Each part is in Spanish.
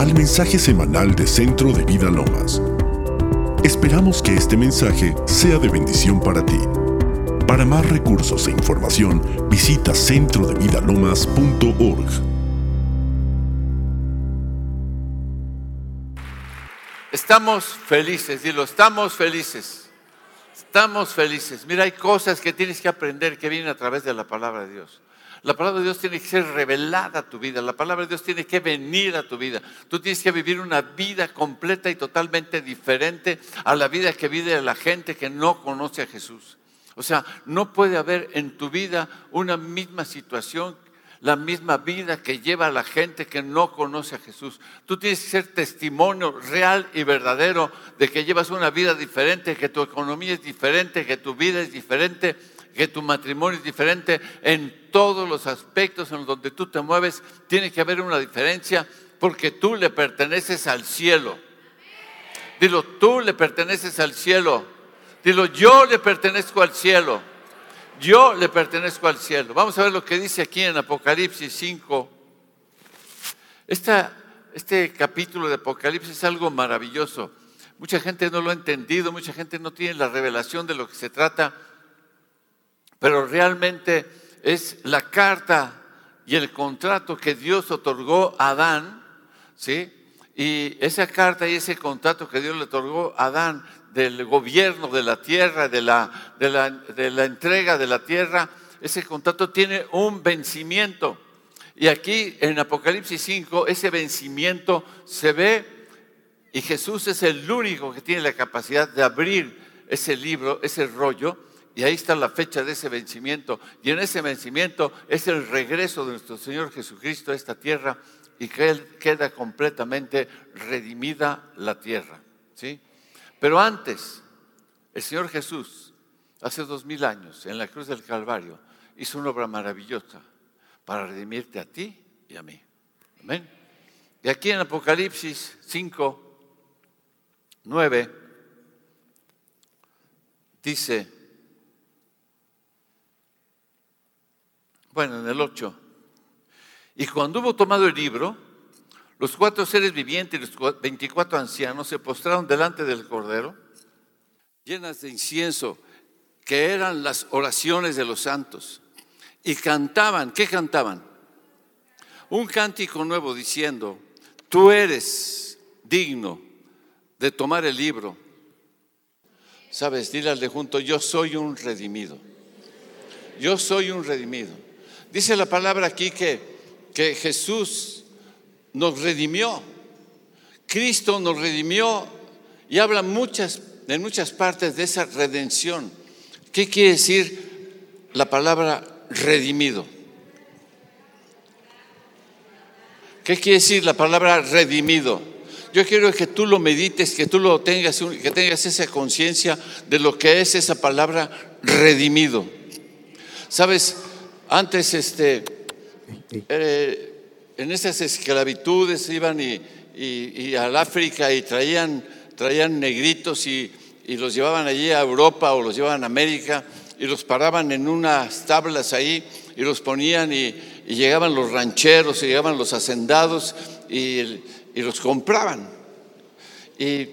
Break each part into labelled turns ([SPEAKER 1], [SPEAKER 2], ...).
[SPEAKER 1] al mensaje semanal de Centro de Vida Lomas. Esperamos que este mensaje sea de bendición para ti. Para más recursos e información, visita centrodevidalomas.org.
[SPEAKER 2] Estamos felices, dilo, estamos felices. Estamos felices. Mira, hay cosas que tienes que aprender que vienen a través de la palabra de Dios. La palabra de Dios tiene que ser revelada a tu vida. La palabra de Dios tiene que venir a tu vida. Tú tienes que vivir una vida completa y totalmente diferente a la vida que vive la gente que no conoce a Jesús. O sea, no puede haber en tu vida una misma situación, la misma vida que lleva la gente que no conoce a Jesús. Tú tienes que ser testimonio real y verdadero de que llevas una vida diferente, que tu economía es diferente, que tu vida es diferente que tu matrimonio es diferente en todos los aspectos en donde tú te mueves, tiene que haber una diferencia porque tú le perteneces al cielo. Dilo, tú le perteneces al cielo. Dilo, yo le pertenezco al cielo. Yo le pertenezco al cielo. Vamos a ver lo que dice aquí en Apocalipsis 5. este capítulo de Apocalipsis es algo maravilloso. Mucha gente no lo ha entendido, mucha gente no tiene la revelación de lo que se trata pero realmente es la carta y el contrato que Dios otorgó a Adán, ¿sí? Y esa carta y ese contrato que Dios le otorgó a Adán del gobierno de la tierra, de la, entrega de la tierra, ese contrato tiene un vencimiento. Y aquí en Apocalipsis 5 ese vencimiento se ve y Jesús es el único que tiene la capacidad de abrir ese libro, ese rollo, y ahí está la fecha de ese vencimiento. Y en ese vencimiento es el regreso de nuestro Señor Jesucristo a esta tierra y que queda completamente redimida la tierra. ¿sí? Pero antes, el Señor Jesús, hace dos mil años, en la cruz del Calvario, hizo una obra maravillosa para redimirte a ti y a mí. Amén. Y aquí en Apocalipsis 5, 9, dice, bueno, en el 8. Y cuando hubo tomado el libro, los cuatro seres vivientes y los 24 ancianos se postraron delante del Cordero, llenas de incienso, que eran las oraciones de los santos, y cantaban, ¿qué cantaban? Un cántico nuevo diciendo, tú eres digno de tomar el libro. Sabes, dile al de junto, yo soy un redimido. Yo soy un redimido. Dice la palabra aquí que, que Jesús nos redimió. Cristo nos redimió y habla muchas, en muchas partes de esa redención. ¿Qué quiere decir la palabra redimido? ¿Qué quiere decir la palabra redimido? Yo quiero que tú lo medites, que tú lo tengas, que tengas esa conciencia de lo que es esa palabra redimido. Sabes, antes, este, eh, en esas esclavitudes iban y, al África y traían, traían negritos y, los llevaban allí a Europa o los llevaban a América y los paraban en unas tablas ahí y los ponían y, llegaban los rancheros y llegaban los hacendados y, los compraban. Y,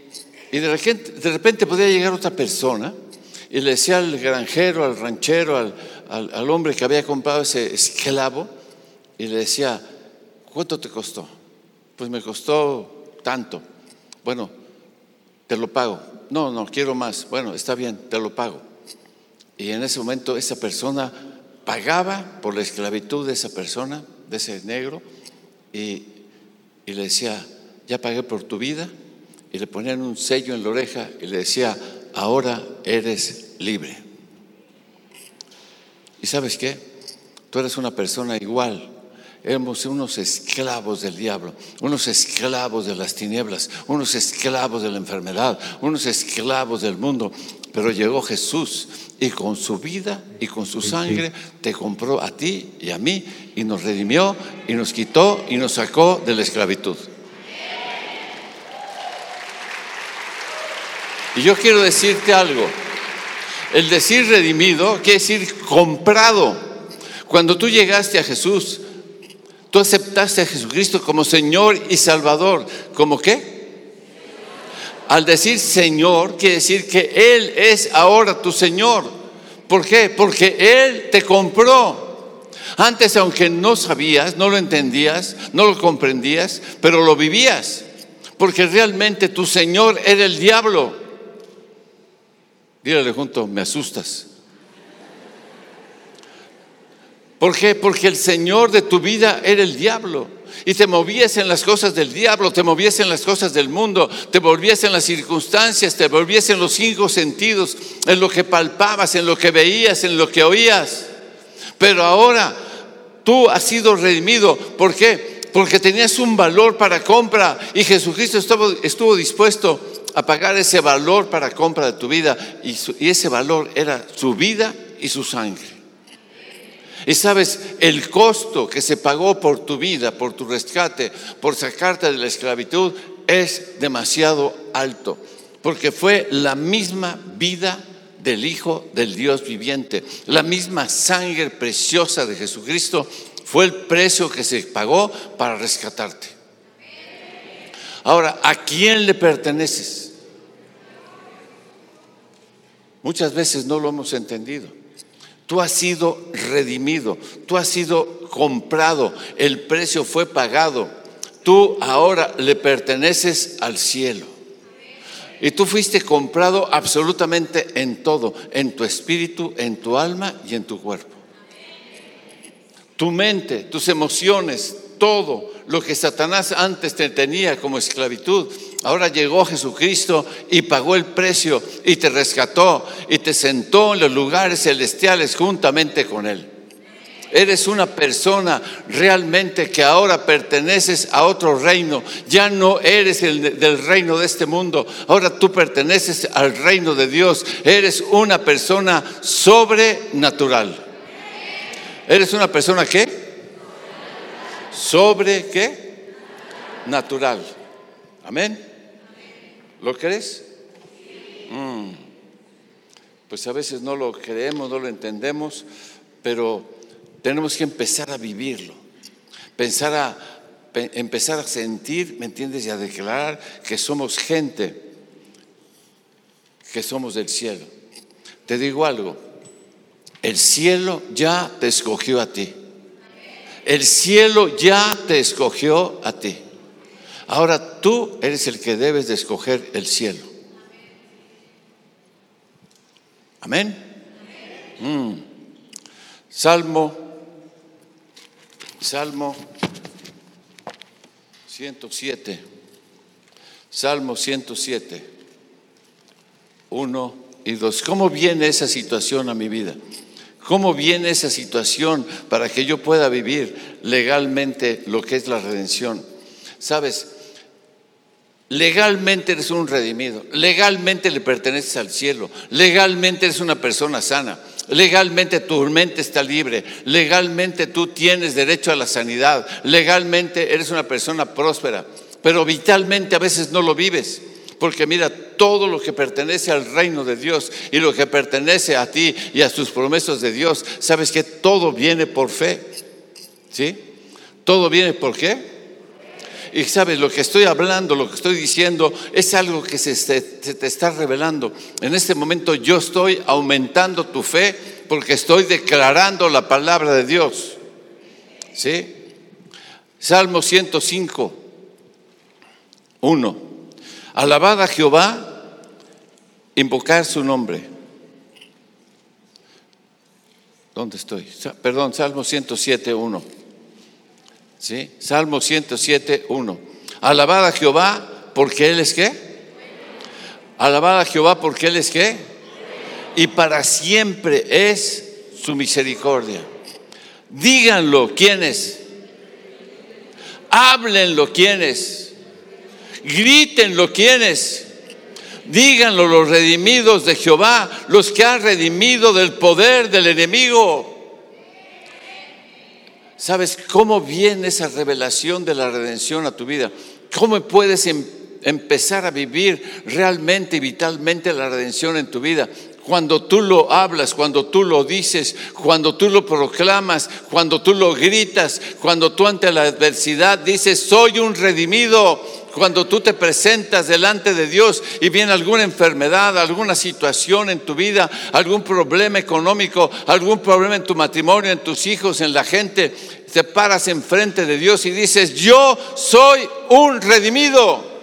[SPEAKER 2] de, repente, de repente podía llegar otra persona y le decía al granjero, al ranchero, al, al, hombre que había comprado ese esclavo y le decía, ¿cuánto te costó? Pues me costó tanto. Bueno, te lo pago. No, no, quiero más. Bueno, está bien, te lo pago. Y en ese momento esa persona pagaba por la esclavitud de esa persona, de ese negro, y, y le decía, ya pagué por tu vida, y le ponían un sello en la oreja y le decía, ahora eres libre. ¿Y sabes qué? Tú eres una persona igual. Éramos unos esclavos del diablo, unos esclavos de las tinieblas, unos esclavos de la enfermedad, unos esclavos del mundo. Pero llegó Jesús y con su vida y con su sangre te compró a ti y a mí y nos redimió y nos quitó y nos sacó de la esclavitud. Y yo quiero decirte algo. El decir redimido quiere decir comprado. Cuando tú llegaste a Jesús, Tú aceptaste a Jesucristo como Señor y Salvador. ¿Cómo qué? Al decir Señor, quiere decir que Él es ahora tu Señor. ¿Por qué? Porque Él te compró. Antes, aunque no sabías, no lo entendías, no lo comprendías, pero lo vivías. Porque realmente tu Señor era el diablo. Dígale junto, me asustas. ¿Por qué? Porque el Señor de tu vida era el diablo. Y te movías en las cosas del diablo, te movías en las cosas del mundo, te volvías en las circunstancias, te volvías en los cinco sentidos, en lo que palpabas, en lo que veías, en lo que oías. Pero ahora tú has sido redimido. ¿Por qué? Porque tenías un valor para compra y Jesucristo estuvo, estuvo dispuesto a pagar ese valor para compra de tu vida y, ese valor era su vida y su sangre. Y sabes, el costo que se pagó por tu vida, por tu rescate, por sacarte de la esclavitud, es demasiado alto, porque fue la misma vida del Hijo del Dios viviente, la misma sangre preciosa de Jesucristo fue el precio que se pagó para rescatarte. Ahora, ¿a quién le perteneces? Muchas veces no lo hemos entendido. Tú has sido redimido, tú has sido comprado, el precio fue pagado. Tú ahora le perteneces al cielo. Y tú fuiste comprado absolutamente en todo, en tu espíritu, en tu alma y en tu cuerpo. Tu mente, tus emociones, todo lo que Satanás antes te tenía como esclavitud, ahora llegó Jesucristo y pagó el precio y te rescató y te sentó en los lugares celestiales juntamente con Él. Eres una persona realmente que ahora perteneces a otro reino. Ya no eres el del reino de este mundo. Ahora tú perteneces al reino de Dios. Eres una persona sobrenatural. ¿Eres una persona qué? Sobre qué? Natural. Amén. ¿Lo crees? Mm. Pues a veces no lo creemos, no lo entendemos, pero tenemos que empezar a vivirlo. Pensar a, empezar a sentir, ¿me entiendes? Y a declarar que somos gente, que somos del cielo. Te digo algo, el cielo ya te escogió a ti. El cielo ya te escogió a ti. Ahora tú eres el que debes de escoger el cielo. Amén. Mm. Salmo, Salmo 107. Salmo 107. Uno y dos. ¿Cómo viene esa situación a mi vida? ¿Cómo viene esa situación para que yo pueda vivir legalmente lo que es la redención? Sabes, legalmente eres un redimido, legalmente le perteneces al cielo, legalmente eres una persona sana, legalmente tu mente está libre, legalmente tú tienes derecho a la sanidad, legalmente eres una persona próspera, pero vitalmente a veces no lo vives. Porque mira, todo lo que pertenece al reino de Dios y lo que pertenece a ti y a sus promesas de Dios, sabes que todo viene por fe. ¿Sí? Todo viene por qué? Y sabes, lo que estoy hablando, lo que estoy diciendo, es algo que se, se, te está revelando. En este momento yo estoy aumentando tu fe porque estoy declarando la palabra de Dios. ¿Sí? Salmo 105, 1. Alabad a Jehová, invocar su nombre. ¿Dónde estoy? Perdón, Salmo 107, 1. ¿Sí? Salmo 107, 1. Alabad a Jehová porque Él es qué? Alabad a Jehová porque Él es qué? Y para siempre es su misericordia. Díganlo, ¿quiénes? Háblenlo, ¿quiénes? Grítenlo quienes. Díganlo los redimidos de Jehová, los que han redimido del poder del enemigo. ¿Sabes cómo viene esa revelación de la redención a tu vida? ¿Cómo puedes em-, empezar a vivir realmente y vitalmente la redención en tu vida? cuando tú lo hablas, cuando tú lo dices, cuando tú lo proclamas, cuando tú lo gritas, cuando tú ante la adversidad dices, soy un redimido, cuando tú te presentas delante de Dios y viene alguna enfermedad, alguna situación en tu vida, algún problema económico, algún problema en tu matrimonio, en tus hijos, en la gente, te paras enfrente de Dios y dices, yo soy un redimido.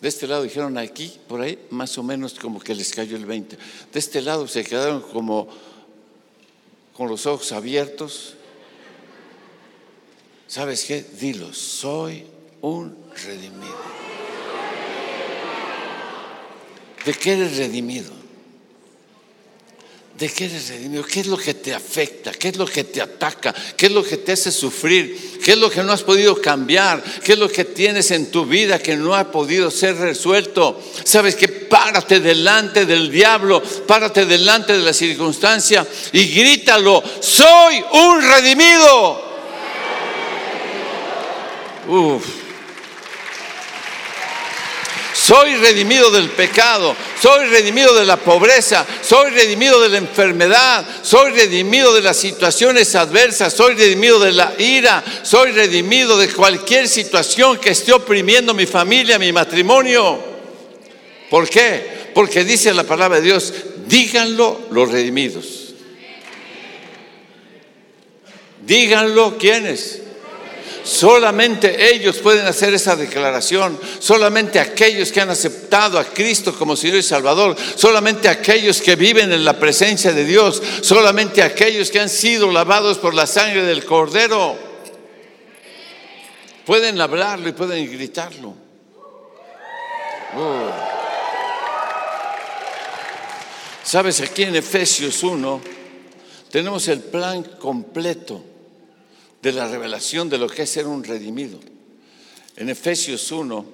[SPEAKER 2] De este lado dijeron aquí, por ahí, más o menos como que les cayó el 20. De este lado se quedaron como con los ojos abiertos. ¿Sabes qué? Dilo, soy un redimido. ¿De qué eres redimido? ¿De qué eres redimido? ¿Qué es lo que te afecta? ¿Qué es lo que te ataca? ¿Qué es lo que te hace sufrir? ¿Qué es lo que no has podido cambiar? ¿Qué es lo que tienes en tu vida que no ha podido ser resuelto? Sabes que párate delante del diablo, párate delante de la circunstancia y grítalo, soy un redimido. Uf. Soy redimido del pecado, soy redimido de la pobreza, soy redimido de la enfermedad, soy redimido de las situaciones adversas, soy redimido de la ira, soy redimido de cualquier situación que esté oprimiendo mi familia, mi matrimonio. ¿Por qué? Porque dice la palabra de Dios, díganlo los redimidos. Díganlo quiénes Solamente ellos pueden hacer esa declaración. Solamente aquellos que han aceptado a Cristo como Señor y Salvador. Solamente aquellos que viven en la presencia de Dios. Solamente aquellos que han sido lavados por la sangre del Cordero. Pueden hablarlo y pueden gritarlo. Oh. Sabes, aquí en Efesios 1 tenemos el plan completo de la revelación de lo que es ser un redimido. En Efesios 1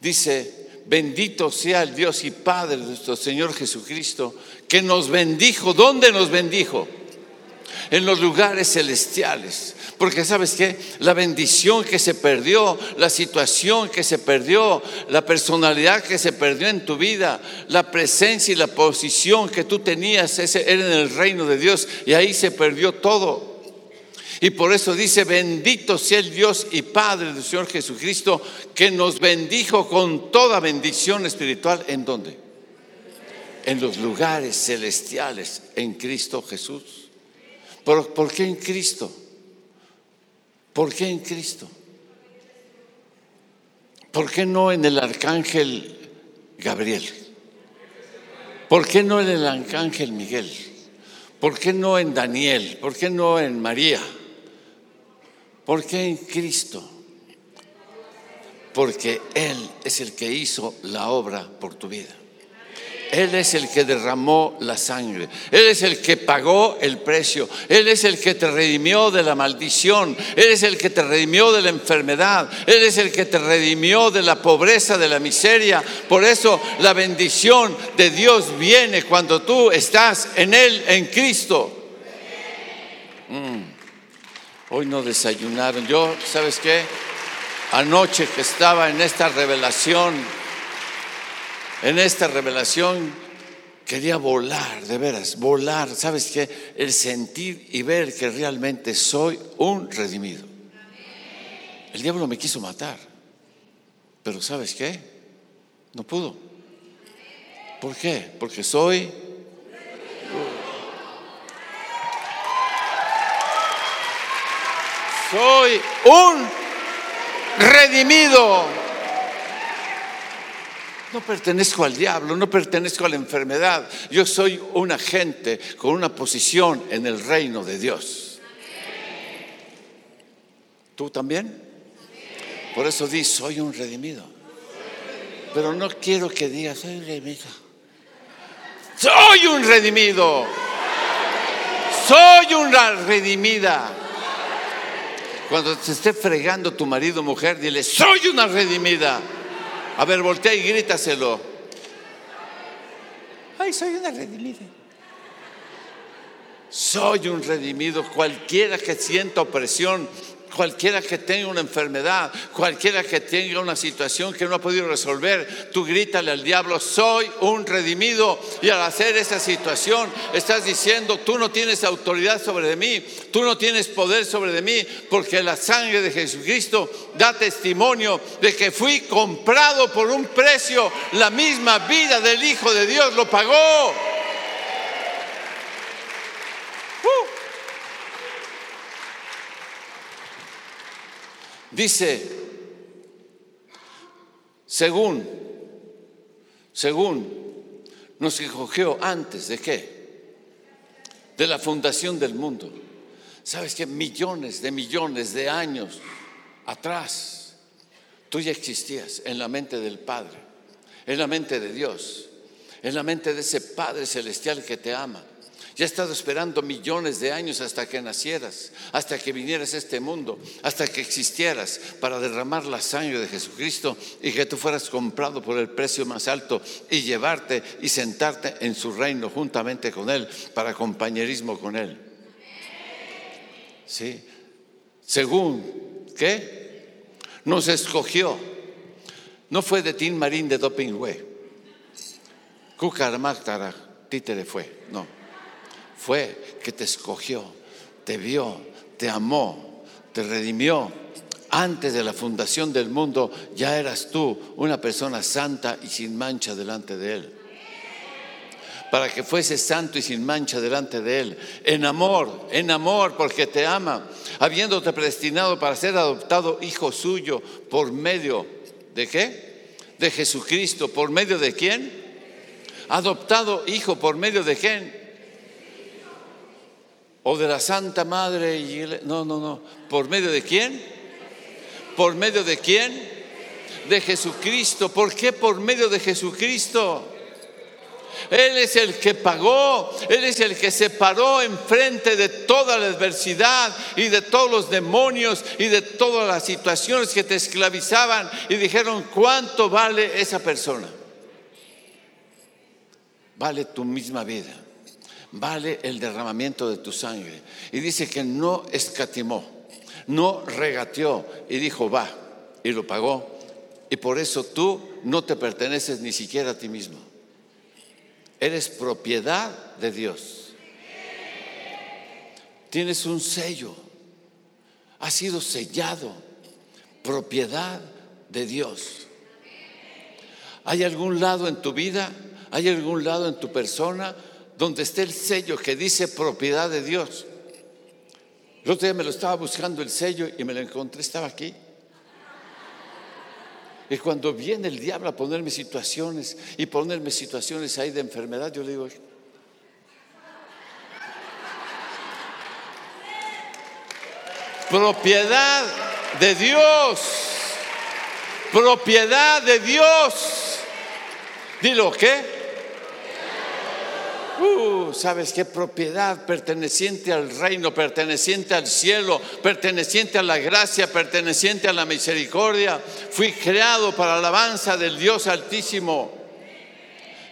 [SPEAKER 2] dice, bendito sea el Dios y Padre de nuestro Señor Jesucristo, que nos bendijo. ¿Dónde nos bendijo? En los lugares celestiales. Porque sabes que la bendición que se perdió, la situación que se perdió, la personalidad que se perdió en tu vida, la presencia y la posición que tú tenías, ese era en el reino de Dios y ahí se perdió todo. Y por eso dice, bendito sea el Dios y Padre del Señor Jesucristo, que nos bendijo con toda bendición espiritual. ¿En dónde? En los lugares celestiales, en Cristo Jesús. ¿Por, ¿Por, qué en Cristo? ¿Por qué en Cristo? ¿Por qué no en el arcángel Gabriel? ¿Por qué no en el arcángel Miguel? ¿Por qué no en Daniel? ¿Por qué no en María? ¿Por qué en Cristo? Porque Él es el que hizo la obra por tu vida. Él es el que derramó la sangre. Él es el que pagó el precio. Él es el que te redimió de la maldición. Él es el que te redimió de la enfermedad. Él es el que te redimió de la pobreza, de la miseria. Por eso la bendición de Dios viene cuando tú estás en Él, en Cristo. Hoy no desayunaron. Yo, ¿sabes qué? Anoche que estaba en esta revelación, en esta revelación, quería volar, de veras, volar. ¿Sabes qué? El sentir y ver que realmente soy un redimido. El diablo me quiso matar, pero ¿sabes qué? No pudo. ¿Por qué? Porque soy Soy un redimido. No pertenezco al diablo, no pertenezco a la enfermedad. Yo soy un agente con una posición en el reino de Dios. ¿Tú también? Por eso di, soy un redimido. Pero no quiero que digas, soy un redimido. Soy un redimido. Soy una redimida. Cuando te esté fregando tu marido o mujer, dile, soy una redimida. A ver, voltea y grítaselo. Ay, soy una redimida. Soy un redimido. Cualquiera que sienta opresión, Cualquiera que tenga una enfermedad, cualquiera que tenga una situación que no ha podido resolver, tú grítale al diablo, soy un redimido. Y al hacer esa situación, estás diciendo, tú no tienes autoridad sobre mí, tú no tienes poder sobre de mí, porque la sangre de Jesucristo da testimonio de que fui comprado por un precio, la misma vida del Hijo de Dios lo pagó. Dice, según, según nos escogió antes de qué? De la fundación del mundo. ¿Sabes que Millones de millones de años atrás, tú ya existías en la mente del Padre, en la mente de Dios, en la mente de ese Padre celestial que te ama. Ya he estado esperando millones de años hasta que nacieras, hasta que vinieras a este mundo, hasta que existieras para derramar la sangre de Jesucristo y que tú fueras comprado por el precio más alto y llevarte y sentarte en su reino juntamente con Él para compañerismo con Él. ¿Sí? Según, ¿qué? Nos escogió. No fue de Tim Marín de Dopingüe. Cucaramáctara, títere fue. No fue que te escogió, te vio, te amó, te redimió. Antes de la fundación del mundo ya eras tú una persona santa y sin mancha delante de Él. Para que fuese santo y sin mancha delante de Él. En amor, en amor, porque te ama. Habiéndote predestinado para ser adoptado hijo suyo por medio de qué? De Jesucristo. ¿Por medio de quién? Adoptado hijo por medio de quién? O de la Santa Madre. No, no, no. ¿Por medio de quién? ¿Por medio de quién? De Jesucristo. ¿Por qué por medio de Jesucristo? Él es el que pagó, Él es el que se paró enfrente de toda la adversidad y de todos los demonios y de todas las situaciones que te esclavizaban y dijeron, ¿cuánto vale esa persona? Vale tu misma vida vale el derramamiento de tu sangre. Y dice que no escatimó, no regateó y dijo, va, y lo pagó. Y por eso tú no te perteneces ni siquiera a ti mismo. Eres propiedad de Dios. Tienes un sello. Has sido sellado. Propiedad de Dios. ¿Hay algún lado en tu vida? ¿Hay algún lado en tu persona donde esté el sello que dice propiedad de Dios. El otro día me lo estaba buscando el sello y me lo encontré, estaba aquí. Y cuando viene el diablo a ponerme situaciones y ponerme situaciones ahí de enfermedad, yo le digo, propiedad de Dios, propiedad de Dios. Dilo, ¿qué? Uh, ¿sabes qué? Propiedad perteneciente al reino, perteneciente al cielo, perteneciente a la gracia, perteneciente a la misericordia. Fui creado para la alabanza del Dios Altísimo.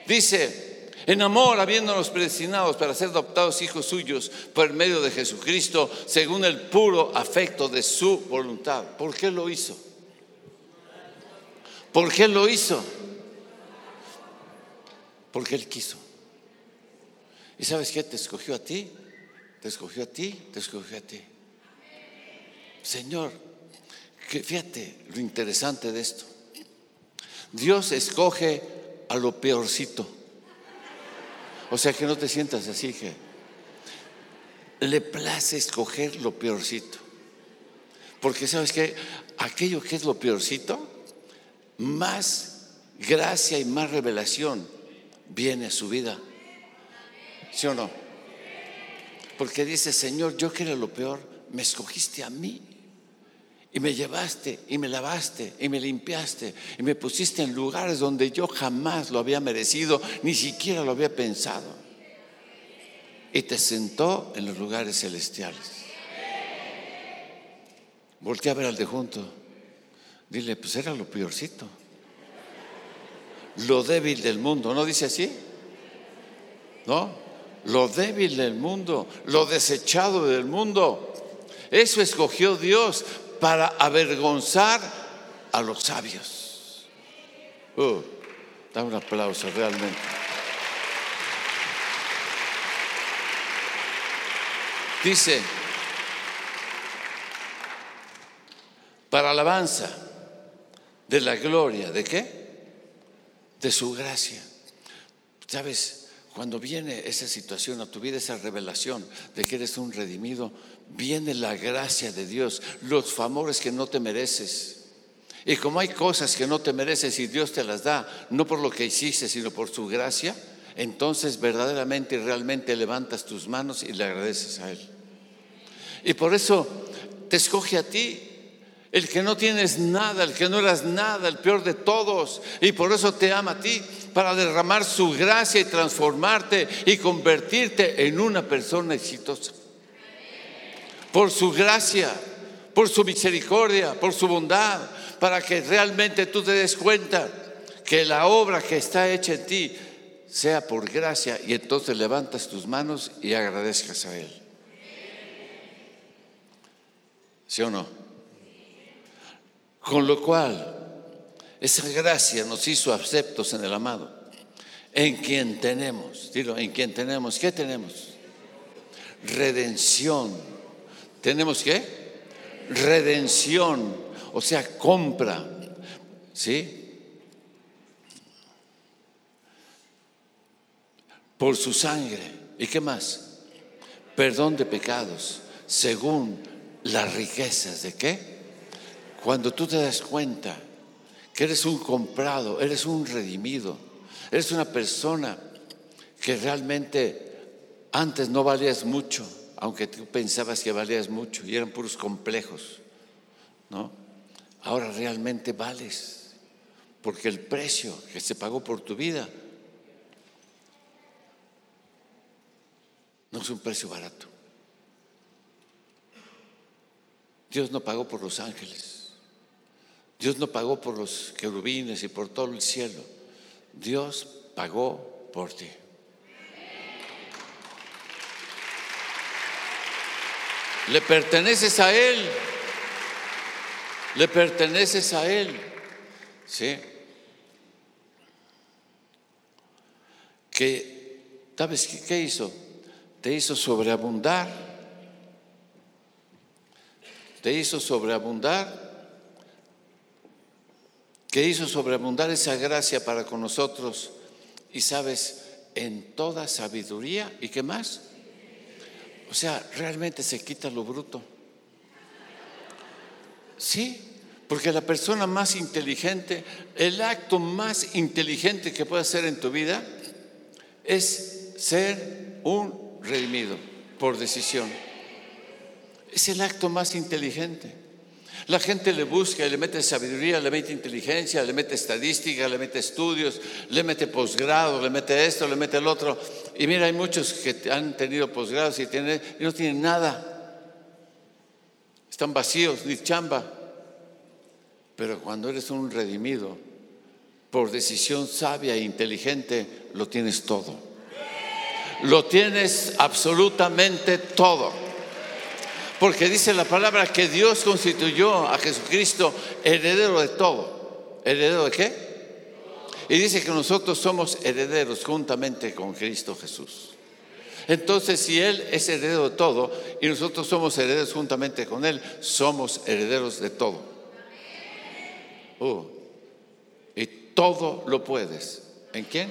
[SPEAKER 2] Dice, en amor, habiéndonos predestinados para ser adoptados hijos suyos por medio de Jesucristo, según el puro afecto de su voluntad. ¿Por qué lo hizo? ¿Por qué lo hizo? Porque Él quiso. ¿Y sabes qué? Te escogió a ti, te escogió a ti, te escogió a ti. Señor, que fíjate lo interesante de esto. Dios escoge a lo peorcito. O sea que no te sientas así que le place escoger lo peorcito. Porque sabes que aquello que es lo peorcito, más gracia y más revelación viene a su vida. ¿Sí o no? Porque dice, Señor, yo que era lo peor, me escogiste a mí. Y me llevaste y me lavaste y me limpiaste y me pusiste en lugares donde yo jamás lo había merecido, ni siquiera lo había pensado. Y te sentó en los lugares celestiales. Voltea a ver al de junto. Dile, pues era lo peorcito. Lo débil del mundo, ¿no dice así? ¿No? Lo débil del mundo, lo desechado del mundo. Eso escogió Dios para avergonzar a los sabios. Uh, da un aplauso realmente. Dice, para alabanza de la gloria, ¿de qué? De su gracia. ¿Sabes? Cuando viene esa situación a tu vida, esa revelación de que eres un redimido, viene la gracia de Dios, los favores que no te mereces. Y como hay cosas que no te mereces y Dios te las da, no por lo que hiciste, sino por su gracia, entonces verdaderamente y realmente levantas tus manos y le agradeces a Él. Y por eso te escoge a ti, el que no tienes nada, el que no eras nada, el peor de todos, y por eso te ama a ti, para derramar su gracia y transformarte y convertirte en una persona exitosa. Por su gracia, por su misericordia, por su bondad, para que realmente tú te des cuenta que la obra que está hecha en ti sea por gracia y entonces levantas tus manos y agradezcas a Él. ¿Sí o no? Con lo cual, esa gracia nos hizo aceptos en el amado, en quien tenemos, dilo, en quien tenemos, ¿qué tenemos? Redención. ¿Tenemos qué? Redención, o sea, compra, ¿sí? Por su sangre. ¿Y qué más? Perdón de pecados, según las riquezas de qué? Cuando tú te das cuenta que eres un comprado, eres un redimido, eres una persona que realmente antes no valías mucho, aunque tú pensabas que valías mucho y eran puros complejos, ¿no? Ahora realmente vales, porque el precio que se pagó por tu vida no es un precio barato. Dios no pagó por los ángeles. Dios no pagó por los querubines y por todo el cielo. Dios pagó por ti. Le perteneces a Él. Le perteneces a Él. ¿Sí? Que, ¿sabes qué, qué hizo? Te hizo sobreabundar. Te hizo sobreabundar que hizo sobreabundar esa gracia para con nosotros. Y sabes, en toda sabiduría, ¿y qué más? O sea, realmente se quita lo bruto. Sí, porque la persona más inteligente, el acto más inteligente que puede hacer en tu vida es ser un redimido por decisión. Es el acto más inteligente. La gente le busca y le mete sabiduría, le mete inteligencia, le mete estadística, le mete estudios, le mete posgrado, le mete esto, le mete el otro. Y mira, hay muchos que han tenido posgrados y, y no tienen nada. Están vacíos, ni chamba. Pero cuando eres un redimido, por decisión sabia e inteligente, lo tienes todo. Lo tienes absolutamente todo. Porque dice la palabra que Dios constituyó a Jesucristo heredero de todo. ¿Heredero de qué? Y dice que nosotros somos herederos juntamente con Cristo Jesús. Entonces, si Él es heredero de todo y nosotros somos herederos juntamente con Él, somos herederos de todo. Uh, y todo lo puedes. ¿En quién?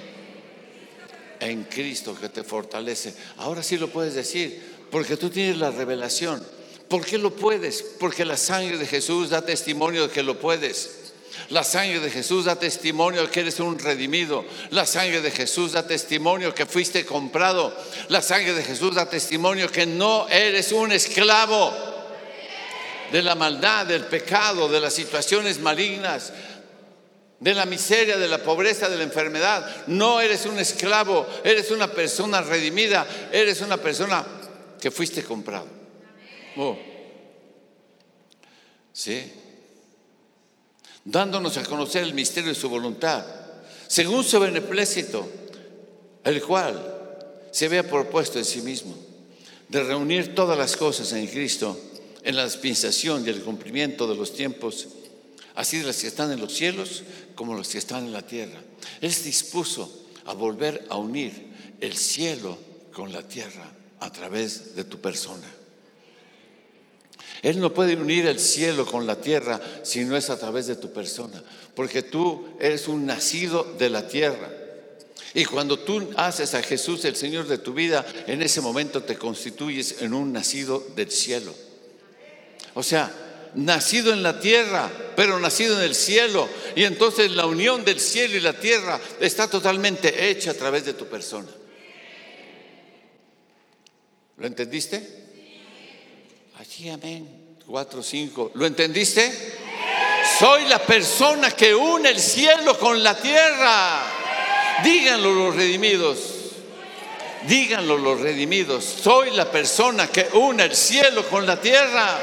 [SPEAKER 2] En Cristo que te fortalece. Ahora sí lo puedes decir, porque tú tienes la revelación. ¿Por qué lo puedes? Porque la sangre de Jesús da testimonio de que lo puedes. La sangre de Jesús da testimonio de que eres un redimido. La sangre de Jesús da testimonio que fuiste comprado. La sangre de Jesús da testimonio que no eres un esclavo de la maldad, del pecado, de las situaciones malignas, de la miseria, de la pobreza, de la enfermedad. No eres un esclavo, eres una persona redimida, eres una persona que fuiste comprado. Oh. Sí. Dándonos a conocer el misterio de su voluntad, según su beneplácito, el cual se había propuesto en sí mismo, de reunir todas las cosas en Cristo en la dispensación y el cumplimiento de los tiempos, así de las que están en los cielos como las que están en la tierra. Él se dispuso a volver a unir el cielo con la tierra a través de tu persona. Él no puede unir el cielo con la tierra si no es a través de tu persona, porque tú eres un nacido de la tierra. Y cuando tú haces a Jesús el Señor de tu vida, en ese momento te constituyes en un nacido del cielo. O sea, nacido en la tierra, pero nacido en el cielo. Y entonces la unión del cielo y la tierra está totalmente hecha a través de tu persona. ¿Lo entendiste? Allí, amén. Cuatro, cinco. ¿Lo entendiste? Soy la persona que une el cielo con la tierra. Díganlo los redimidos. Díganlo los redimidos. Soy la persona que une el cielo con la tierra.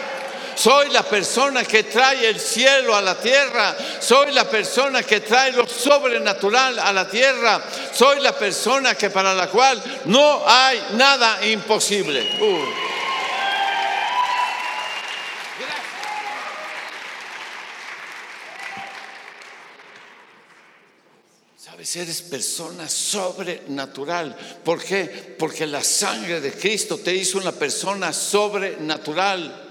[SPEAKER 2] Soy la persona que trae el cielo a la tierra. Soy la persona que trae lo sobrenatural a la tierra. Soy la persona que para la cual no hay nada imposible. Uh. Eres persona sobrenatural. ¿Por qué? Porque la sangre de Cristo te hizo una persona sobrenatural.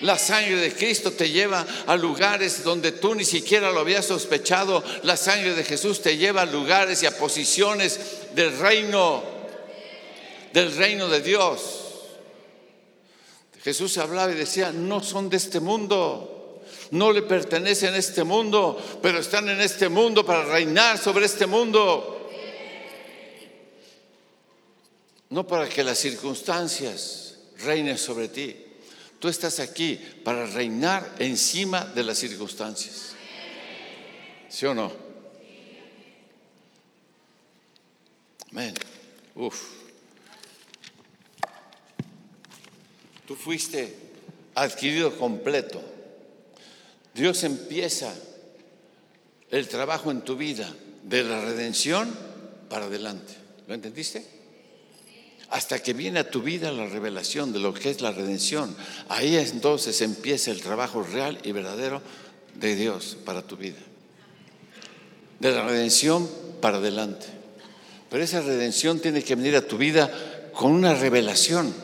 [SPEAKER 2] La sangre de Cristo te lleva a lugares donde tú ni siquiera lo habías sospechado. La sangre de Jesús te lleva a lugares y a posiciones del reino, del reino de Dios. Jesús hablaba y decía, no son de este mundo no le pertenecen a este mundo, pero están en este mundo para reinar sobre este mundo. No para que las circunstancias reinen sobre ti. Tú estás aquí para reinar encima de las circunstancias. ¿Sí o no? Amén. Uf. Tú fuiste adquirido completo. Dios empieza el trabajo en tu vida de la redención para adelante. ¿Lo entendiste? Hasta que viene a tu vida la revelación de lo que es la redención. Ahí entonces empieza el trabajo real y verdadero de Dios para tu vida. De la redención para adelante. Pero esa redención tiene que venir a tu vida con una revelación.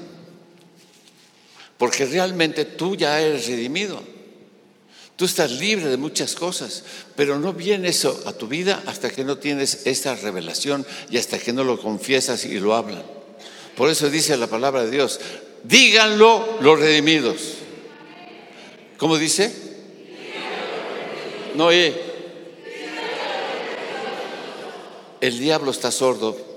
[SPEAKER 2] Porque realmente tú ya eres redimido. Tú estás libre de muchas cosas, pero no viene eso a tu vida hasta que no tienes esta revelación y hasta que no lo confiesas y lo hablan. Por eso dice la palabra de Dios, díganlo los redimidos. ¿Cómo dice? No, oye. El diablo está sordo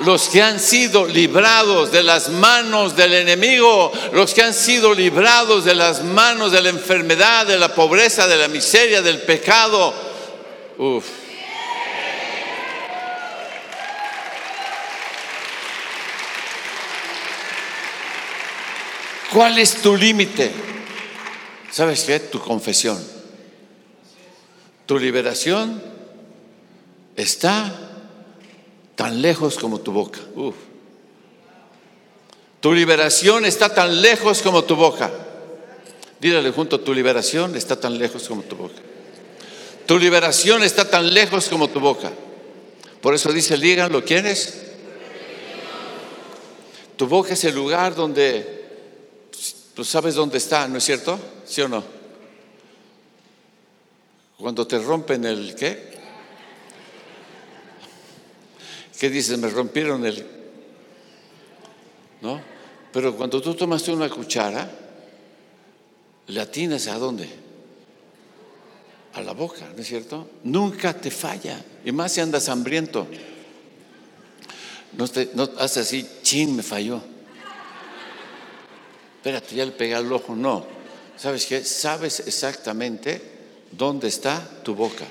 [SPEAKER 2] los que han sido librados de las manos del enemigo, los que han sido librados de las manos de la enfermedad, de la pobreza, de la miseria, del pecado. Uf. ¿Cuál es tu límite? ¿Sabes qué? Tu confesión. Tu liberación está tan lejos como tu boca. Tu liberación está tan lejos como tu boca. Dígale junto, tu liberación está tan lejos como tu boca. Tu liberación está tan lejos como tu boca. Por eso dice, díganlo, ¿quién es? Tu boca es el lugar donde tú sabes dónde está, ¿no es cierto? ¿Sí o no? Cuando te rompen el qué? ¿Qué dices? Me rompieron el... ¿No? Pero cuando tú tomaste una cuchara, le atinas a dónde? A la boca, ¿no es cierto? Nunca te falla. Y más si andas hambriento. No, te, no haces así, chin, me falló. Espérate, ya le pegué al ojo. No. ¿Sabes qué? Sabes exactamente dónde está tu boca.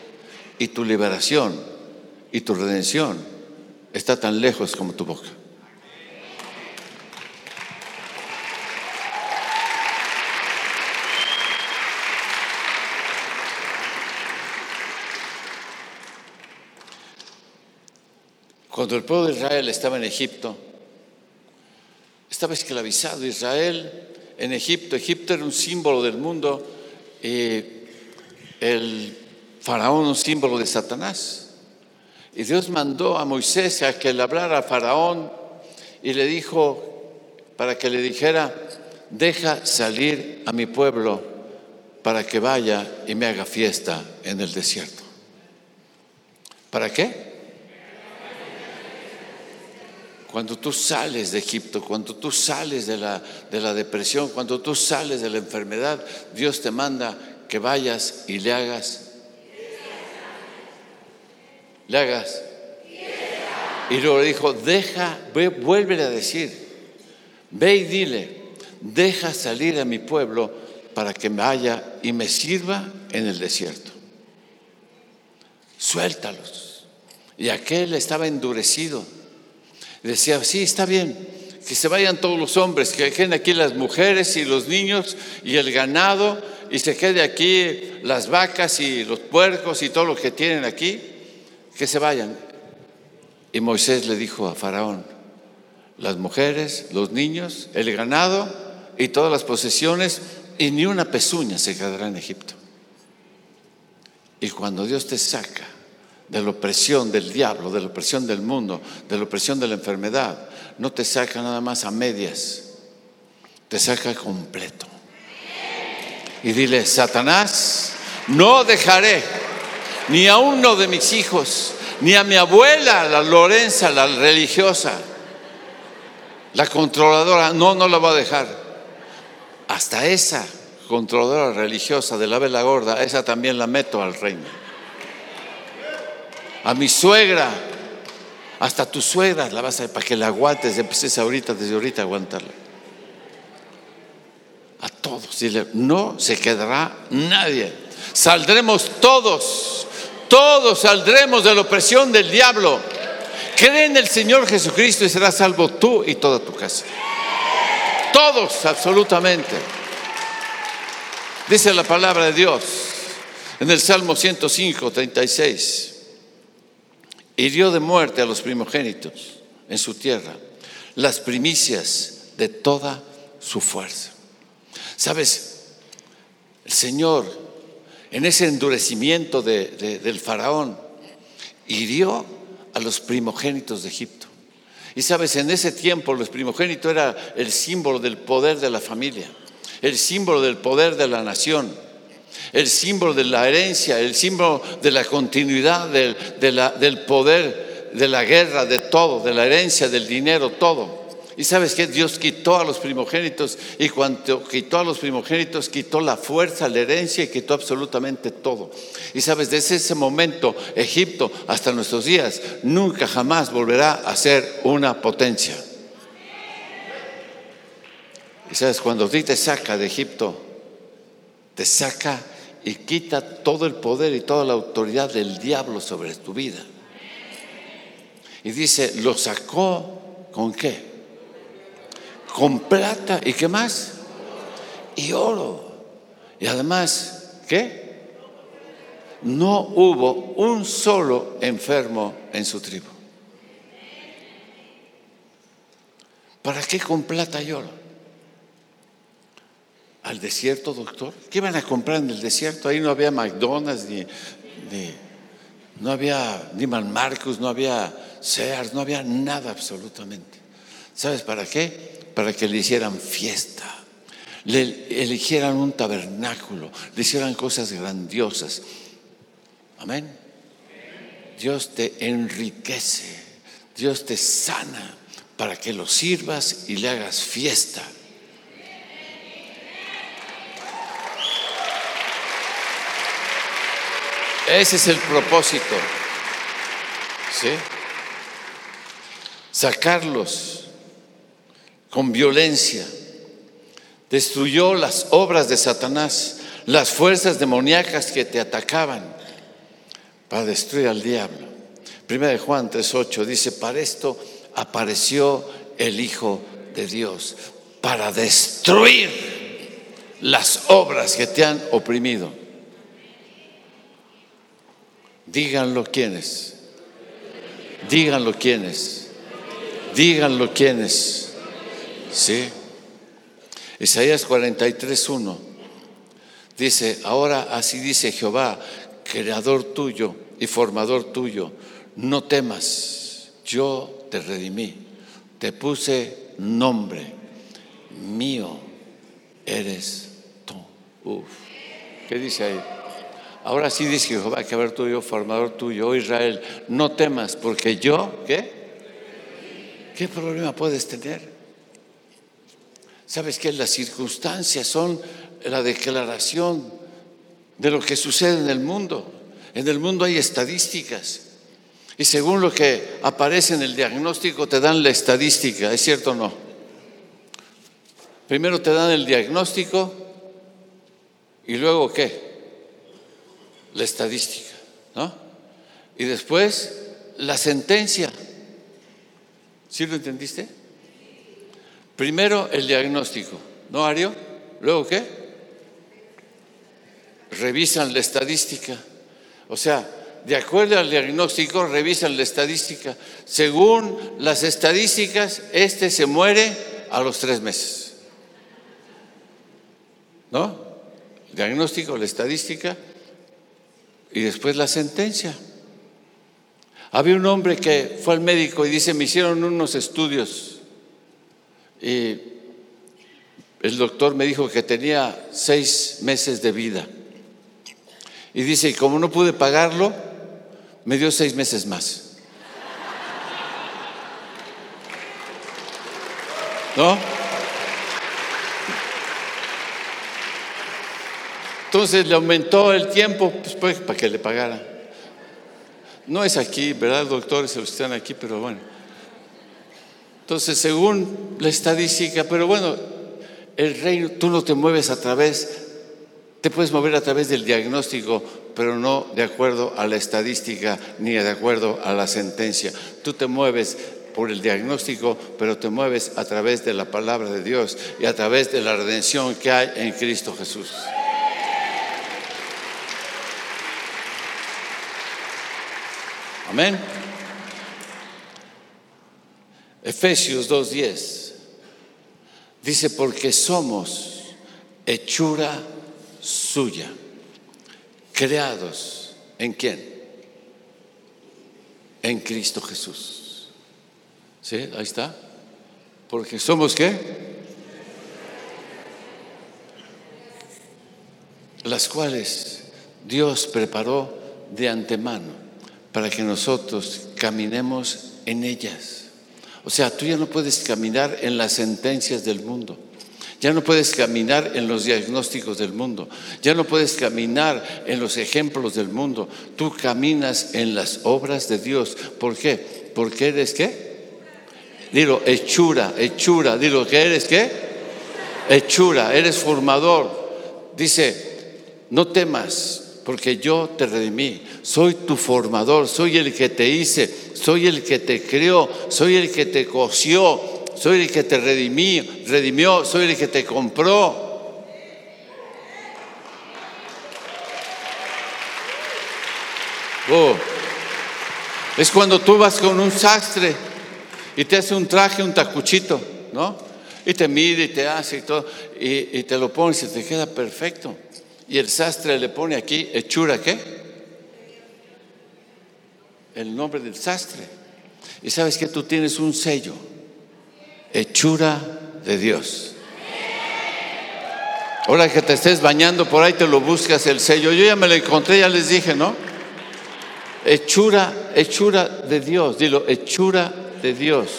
[SPEAKER 2] Y tu liberación y tu redención está tan lejos como tu boca. Cuando el pueblo de Israel estaba en Egipto, estaba esclavizado Israel en Egipto. Egipto era un símbolo del mundo y el faraón un símbolo de Satanás. Y Dios mandó a Moisés a que le hablara a faraón y le dijo, para que le dijera, deja salir a mi pueblo para que vaya y me haga fiesta en el desierto. ¿Para qué? Cuando tú sales de Egipto, cuando tú sales de la, de la depresión, cuando tú sales de la enfermedad, Dios te manda que vayas y le hagas. Le hagas. Y luego le dijo, deja, vuelve a decir, ve y dile, deja salir a mi pueblo para que me vaya y me sirva en el desierto. Suéltalos. Y aquel estaba endurecido decía, sí, está bien, que se vayan todos los hombres, que queden aquí las mujeres y los niños y el ganado, y se quede aquí las vacas y los puercos y todo lo que tienen aquí, que se vayan. Y Moisés le dijo a Faraón, las mujeres, los niños, el ganado y todas las posesiones, y ni una pezuña se quedará en Egipto. Y cuando Dios te saca de la opresión del diablo, de la opresión del mundo, de la opresión de la enfermedad. No te saca nada más a medias, te saca completo. Y dile, Satanás, no dejaré ni a uno de mis hijos, ni a mi abuela, la Lorenza, la religiosa, la controladora, no, no la voy a dejar. Hasta esa controladora religiosa de la vela gorda, esa también la meto al reino a mi suegra, hasta tu suegra la vas a para que la aguantes, empieces ahorita, desde ahorita a aguantarla. A todos, dile, no se quedará nadie. Saldremos todos, todos saldremos de la opresión del diablo. Cree en el Señor Jesucristo y serás salvo tú y toda tu casa. Todos, absolutamente. Dice la palabra de Dios en el Salmo 105, 36 hirió de muerte a los primogénitos en su tierra, las primicias de toda su fuerza. ¿Sabes? El Señor, en ese endurecimiento del faraón, hirió a los primogénitos de Egipto. Y sabes, en ese tiempo los primogénitos era el símbolo del poder de la familia, el símbolo del poder de la nación el símbolo de la herencia, el símbolo de la continuidad del, poder, de la guerra, de todo, de la herencia, del dinero, todo. Y sabes que Dios quitó a los primogénitos y cuando quitó a los primogénitos quitó la fuerza, la herencia y quitó absolutamente todo. Y sabes, desde ese momento Egipto hasta nuestros días nunca jamás volverá a ser una potencia. Y sabes, cuando Dios te saca de Egipto, te saca y quita todo el poder y toda la autoridad del diablo sobre tu vida. Y dice, lo sacó con qué? Con plata y qué más? Y oro. Y además, ¿qué? No hubo un solo enfermo en su tribu. ¿Para qué con plata y oro? al desierto, doctor? ¿Qué iban a comprar en el desierto? Ahí no había McDonald's, ni, no había ni Marcus, no había Sears, no había nada absolutamente. ¿Sabes para qué? Para que le hicieran fiesta, le eligieran un tabernáculo, le hicieran cosas grandiosas. Amén. Dios te enriquece, Dios te sana para que lo sirvas y le hagas fiesta. Ese es el propósito. ¿Sí? Sacarlos con violencia. Destruyó las obras de Satanás, las fuerzas demoníacas que te atacaban para destruir al diablo. Primera de Juan 3:8 dice, "Para esto apareció el Hijo de Dios, para destruir las obras que te han oprimido." Díganlo quiénes. Díganlo quiénes. Díganlo quiénes. Sí. Isaías 43, 1. Dice, ahora así dice Jehová, creador tuyo y formador tuyo, no temas, yo te redimí, te puse nombre, mío eres tú. Uf. ¿Qué dice ahí? Ahora sí dice Jehová, creador tuyo, formador tuyo, oh Israel, no temas, porque yo, ¿qué? ¿Qué problema puedes tener? ¿Sabes que Las circunstancias son la declaración de lo que sucede en el mundo. En el mundo hay estadísticas. Y según lo que aparece en el diagnóstico, te dan la estadística, ¿es cierto o no? Primero te dan el diagnóstico y luego qué? La estadística, ¿no? Y después la sentencia. ¿Sí lo entendiste? Primero el diagnóstico, ¿no, Ario? Luego qué? revisan la estadística. O sea, de acuerdo al diagnóstico, revisan la estadística. Según las estadísticas, este se muere a los tres meses. ¿No? Diagnóstico, la estadística y después la sentencia. Había un hombre que fue al médico y dice, me hicieron unos estudios y el doctor me dijo que tenía seis meses de vida. Y dice, como no pude pagarlo, me dio seis meses más. ¿No? Entonces le aumentó el tiempo pues, pues, para que le pagara. No es aquí, ¿verdad, doctores? Los que están aquí, pero bueno. Entonces, según la estadística, pero bueno, el reino, tú no te mueves a través te puedes mover a través del diagnóstico, pero no de acuerdo a la estadística ni de acuerdo a la sentencia. Tú te mueves por el diagnóstico, pero te mueves a través de la palabra de Dios y a través de la redención que hay en Cristo Jesús. Amén. Efesios 2.10 dice, porque somos hechura suya, creados en quién? En Cristo Jesús. ¿Sí? Ahí está. Porque somos qué? Las cuales Dios preparó de antemano para que nosotros caminemos en ellas. O sea, tú ya no puedes caminar en las sentencias del mundo. Ya no puedes caminar en los diagnósticos del mundo. Ya no puedes caminar en los ejemplos del mundo. Tú caminas en las obras de Dios. ¿Por qué? Porque eres qué? Dilo, hechura, hechura. Dilo, ¿qué eres qué? Hechura, eres formador. Dice, no temas, porque yo te redimí. Soy tu formador, soy el que te hice, soy el que te creó, soy el que te coció, soy el que te redimí, redimió, soy el que te compró. Oh. Es cuando tú vas con un sastre y te hace un traje, un tacuchito, ¿no? Y te mide y te hace y todo, y, y te lo pones y te queda perfecto. Y el sastre le pone aquí, hechura, ¿qué? El nombre del sastre. Y sabes que tú tienes un sello hechura de Dios. Ahora que te estés bañando por ahí te lo buscas el sello. Yo ya me lo encontré, ya les dije, ¿no? Hechura, hechura de Dios. Dilo, hechura de Dios.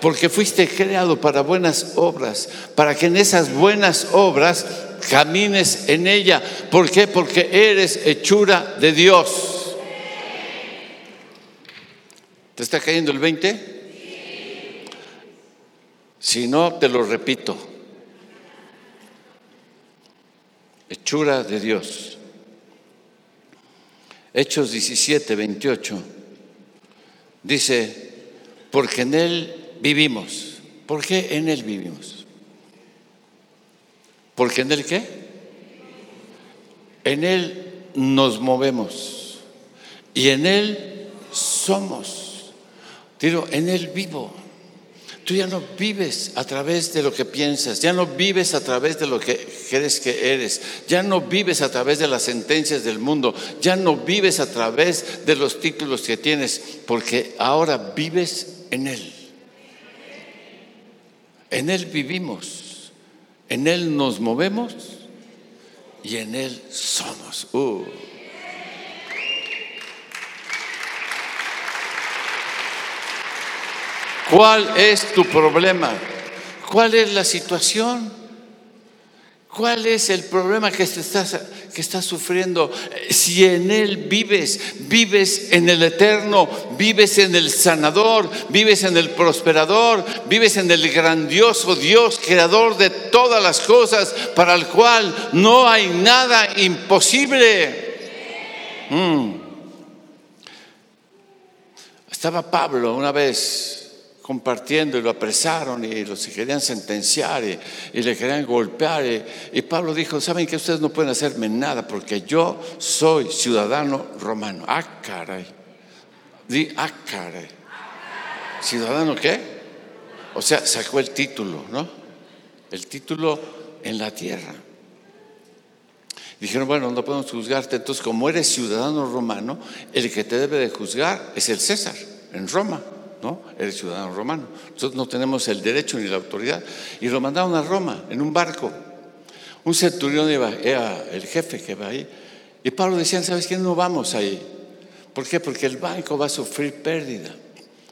[SPEAKER 2] Porque fuiste creado para buenas obras, para que en esas buenas obras camines en ella. ¿Por qué? Porque eres hechura de Dios. ¿Te está cayendo el 20? Si no, te lo repito. Hechura de Dios. Hechos 17, 28. Dice, porque en Él vivimos. ¿Por qué en Él vivimos? ¿Porque en Él qué? En Él nos movemos. Y en Él somos. Digo, en Él vivo. Tú ya no vives a través de lo que piensas, ya no vives a través de lo que crees que eres, ya no vives a través de las sentencias del mundo, ya no vives a través de los títulos que tienes, porque ahora vives en Él. En Él vivimos, en Él nos movemos y en Él somos. Uh. ¿Cuál es tu problema? ¿Cuál es la situación? ¿Cuál es el problema que estás, que estás sufriendo? Si en Él vives, vives en el eterno, vives en el sanador, vives en el prosperador, vives en el grandioso Dios, creador de todas las cosas, para el cual no hay nada imposible. Mm. Estaba Pablo una vez compartiendo y lo apresaron y lo se querían sentenciar y, le querían golpear. Y, Pablo dijo, ¿saben que ustedes no pueden hacerme nada porque yo soy ciudadano romano? Ah. Di, ah. ¿Ciudadano qué? O sea, sacó el título, ¿no? El título en la tierra. Dijeron, bueno, no podemos juzgarte. Entonces, como eres ciudadano romano, el que te debe de juzgar es el César, en Roma. ¿No? Eres ciudadano romano. Nosotros no tenemos el derecho ni la autoridad. Y lo mandaron a Roma en un barco. Un centurión era el jefe que va ahí. Y Pablo decía, ¿sabes qué? No vamos ahí. ¿Por qué? Porque el banco va a sufrir pérdida.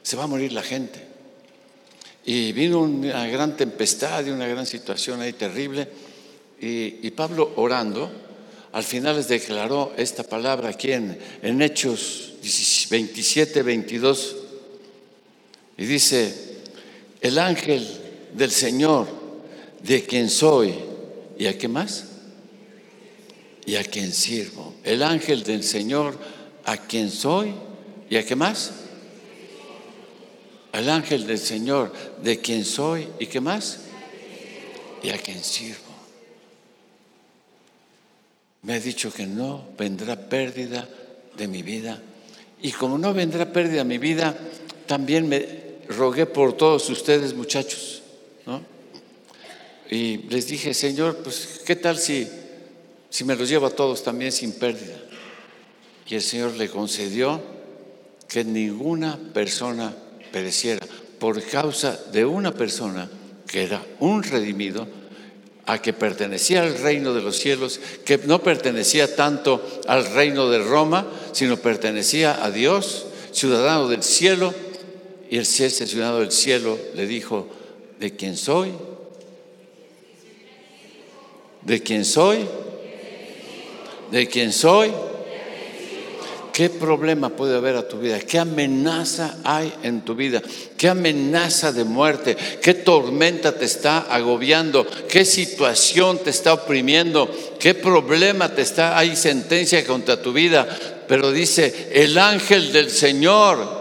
[SPEAKER 2] Se va a morir la gente. Y vino una gran tempestad y una gran situación ahí terrible. Y, y Pablo orando, al final les declaró esta palabra aquí en, en Hechos 27, 22 y dice, el ángel del Señor, de quien soy, ¿y a qué más? Y a quien sirvo. El ángel del Señor, a quien soy, ¿y a qué más? El ángel del Señor, de quien soy, ¿y qué más? Y a quien sirvo. Me ha dicho que no vendrá pérdida de mi vida. Y como no vendrá pérdida de mi vida, también me, rogué por todos ustedes, muchachos, ¿no? Y les dije, Señor, pues, ¿qué tal si, si me los llevo a todos también sin pérdida? Y el Señor le concedió que ninguna persona pereciera por causa de una persona que era un redimido, a que pertenecía al reino de los cielos, que no pertenecía tanto al reino de Roma, sino pertenecía a Dios, ciudadano del cielo, y el ser ciudadano del cielo le dijo, ¿de quién soy? ¿De quién soy? ¿De quién soy? ¿Qué problema puede haber a tu vida? ¿Qué amenaza hay en tu vida? ¿Qué amenaza de muerte? ¿Qué tormenta te está agobiando? ¿Qué situación te está oprimiendo? ¿Qué problema te está? Hay sentencia contra tu vida. Pero dice, el ángel del Señor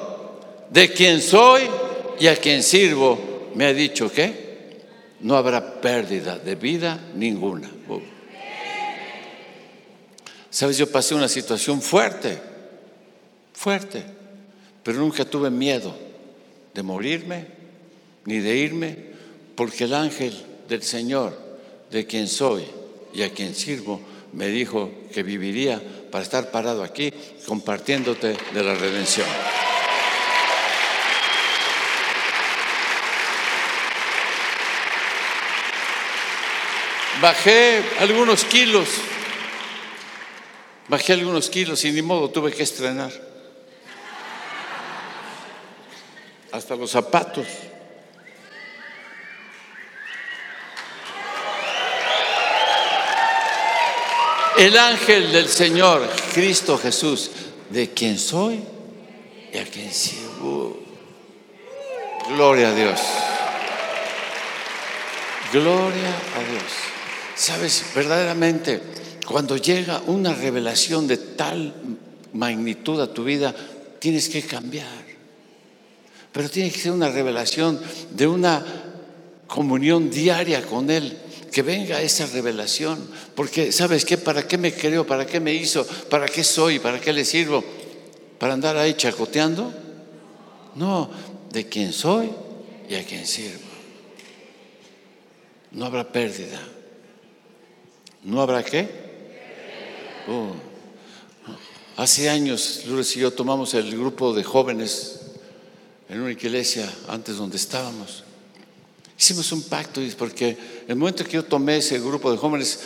[SPEAKER 2] de quien soy y a quien sirvo, me ha dicho que no habrá pérdida de vida ninguna. Sabes, yo pasé una situación fuerte, fuerte, pero nunca tuve miedo de morirme ni de irme, porque el ángel del Señor, de quien soy y a quien sirvo, me dijo que viviría para estar parado aquí compartiéndote de la redención. Bajé algunos kilos. Bajé algunos kilos y ni modo tuve que estrenar. Hasta los zapatos. El ángel del Señor, Cristo Jesús, de quien soy y a quien sirvo. Gloria a Dios. Gloria a Dios. Sabes, verdaderamente, cuando llega una revelación de tal magnitud a tu vida, tienes que cambiar. Pero tiene que ser una revelación de una comunión diaria con Él. Que venga esa revelación. Porque, ¿sabes qué? ¿Para qué me creó? ¿Para qué me hizo? ¿Para qué soy? ¿Para qué le sirvo? ¿Para andar ahí chacoteando? No, de quién soy y a quien sirvo. No habrá pérdida. ¿No habrá qué? Oh. Hace años, Lourdes y yo tomamos el grupo de jóvenes en una iglesia antes donde estábamos. Hicimos un pacto porque el momento que yo tomé ese grupo de jóvenes,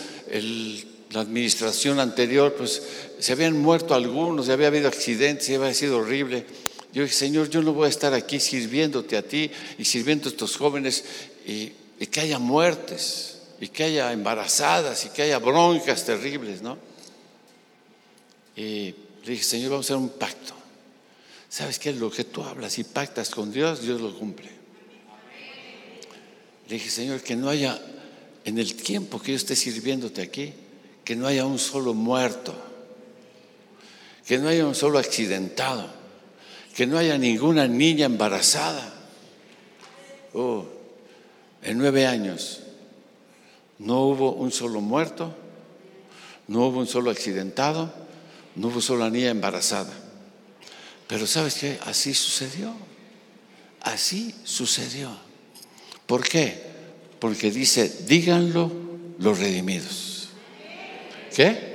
[SPEAKER 2] la administración anterior, pues se habían muerto algunos, ya había habido accidentes, había sido horrible. Yo dije, Señor, yo no voy a estar aquí sirviéndote a ti y sirviendo a estos jóvenes y que haya muertes y que haya embarazadas y que haya broncas terribles, ¿no? Y le dije, Señor, vamos a hacer un pacto. ¿Sabes qué? Lo que tú hablas y pactas con Dios, Dios lo cumple. Le dije, Señor, que no haya, en el tiempo que yo esté sirviéndote aquí, que no haya un solo muerto, que no haya un solo accidentado, que no haya ninguna niña embarazada. Oh, en nueve años no hubo un solo muerto, no hubo un solo accidentado, no hubo sola niña embarazada. Pero ¿sabes qué? Así sucedió. Así sucedió. ¿Por qué? Porque dice, díganlo los redimidos. ¿Qué?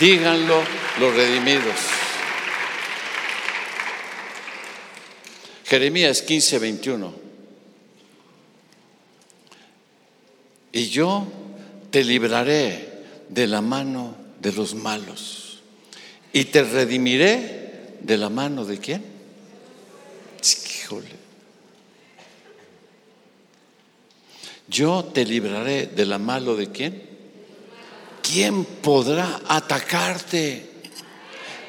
[SPEAKER 2] Díganlo los redimidos. Jeremías 15, 21. y yo te libraré de la mano de los malos y te redimiré de la mano de quién? Híjole. Yo te libraré de la mano de quién? ¿Quién podrá atacarte?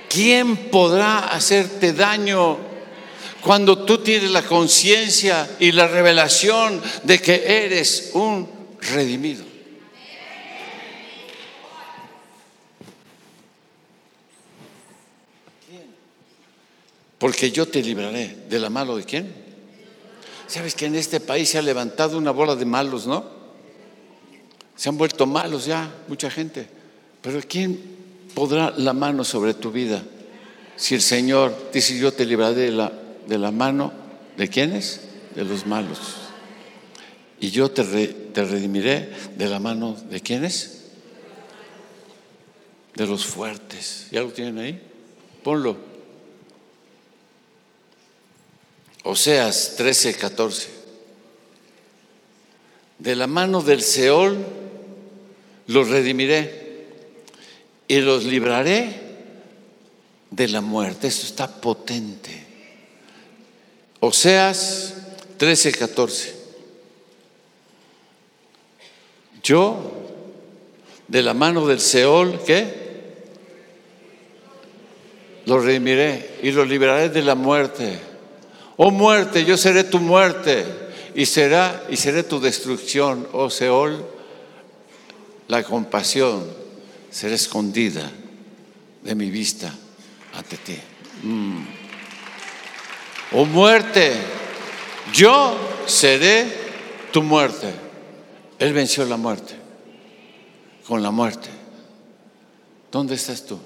[SPEAKER 2] ¿Quién podrá hacerte daño cuando tú tienes la conciencia y la revelación de que eres un redimido. Porque yo te libraré de la mano de quién? Sabes que en este país se ha levantado una bola de malos, ¿no? Se han vuelto malos ya, mucha gente. Pero ¿quién podrá la mano sobre tu vida? Si el Señor dice yo te libraré de la, de la mano de quiénes? De los malos y yo te, redimiré de la mano de quienes? De los fuertes. ¿Ya lo tienen ahí? Ponlo. Oseas 13, 14. De la mano del Seol los redimiré y los libraré de la muerte. Esto está potente. Oseas 13, 14. Yo, de la mano del Seol, ¿qué? Lo redimiré y lo liberaré de la muerte. Oh muerte, yo seré tu muerte y será y seré tu destrucción. Oh Seol, la compasión será escondida de mi vista ante ti. Mm. Oh muerte, yo seré tu muerte. Él venció la muerte, con la muerte. ¿Dónde estás tú?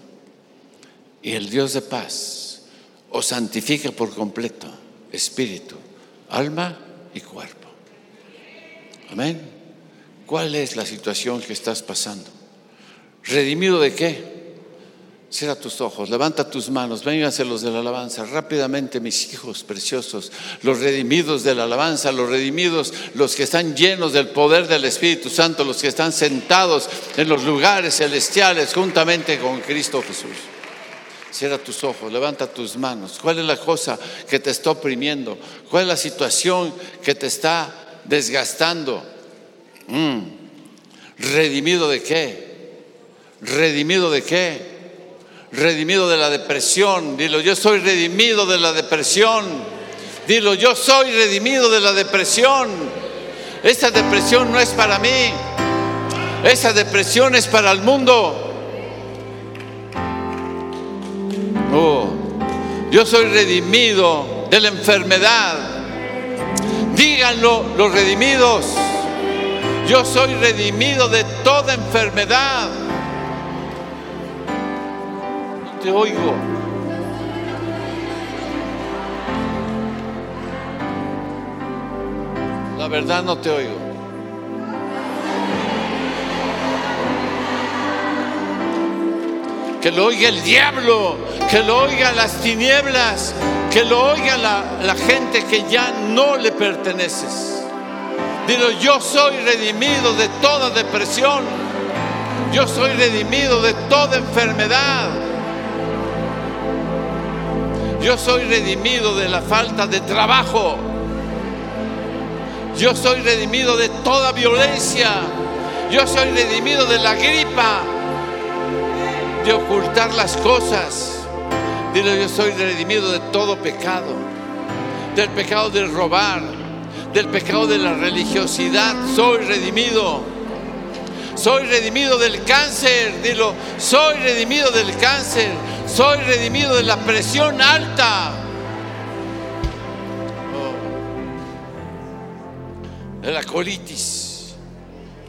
[SPEAKER 2] Y el Dios de paz os santifica por completo, espíritu, alma y cuerpo. Amén. ¿Cuál es la situación que estás pasando? ¿Redimido de qué? Cierra tus ojos, levanta tus manos, vénganse los de la alabanza, rápidamente mis hijos preciosos, los redimidos de la alabanza, los redimidos, los que están llenos del poder del Espíritu Santo, los que están sentados en los lugares celestiales juntamente con Cristo Jesús. Cierra tus ojos, levanta tus manos. ¿Cuál es la cosa que te está oprimiendo? ¿Cuál es la situación que te está desgastando? Mm. ¿Redimido de qué? ¿Redimido de qué? Redimido de la depresión. Dilo, yo soy redimido de la depresión. Dilo, yo soy redimido de la depresión. Esa depresión no es para mí. Esa depresión es para el mundo. Oh, yo soy redimido de la enfermedad. Díganlo los redimidos. Yo soy redimido de toda enfermedad. Te oigo. La verdad no te oigo. Que lo oiga el diablo, que lo oigan las tinieblas, que lo oiga la, la gente que ya no le perteneces. Dilo, yo soy redimido de toda depresión. Yo soy redimido de toda enfermedad. Yo soy redimido de la falta de trabajo. Yo soy redimido de toda violencia. Yo soy redimido de la gripa, de ocultar las cosas. Dile, yo soy redimido de todo pecado. Del pecado del robar, del pecado de la religiosidad. Soy redimido. Soy redimido del cáncer. Dilo, soy redimido del cáncer. Soy redimido de la presión alta. de la colitis.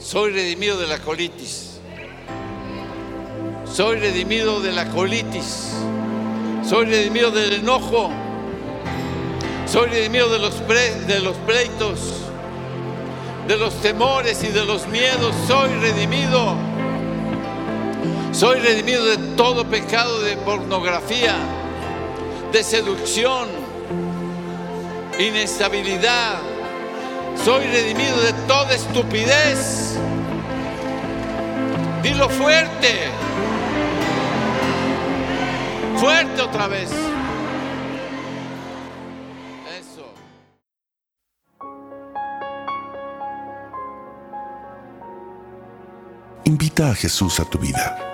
[SPEAKER 2] Soy redimido de la colitis. Soy redimido de la colitis. Soy redimido del enojo. Soy redimido de los, de los pleitos, de los temores y de los miedos. Soy redimido. Soy redimido de todo pecado de pornografía, de seducción, inestabilidad, soy redimido de toda estupidez. Dilo fuerte. Fuerte otra vez. Eso.
[SPEAKER 1] Invita a Jesús a tu vida.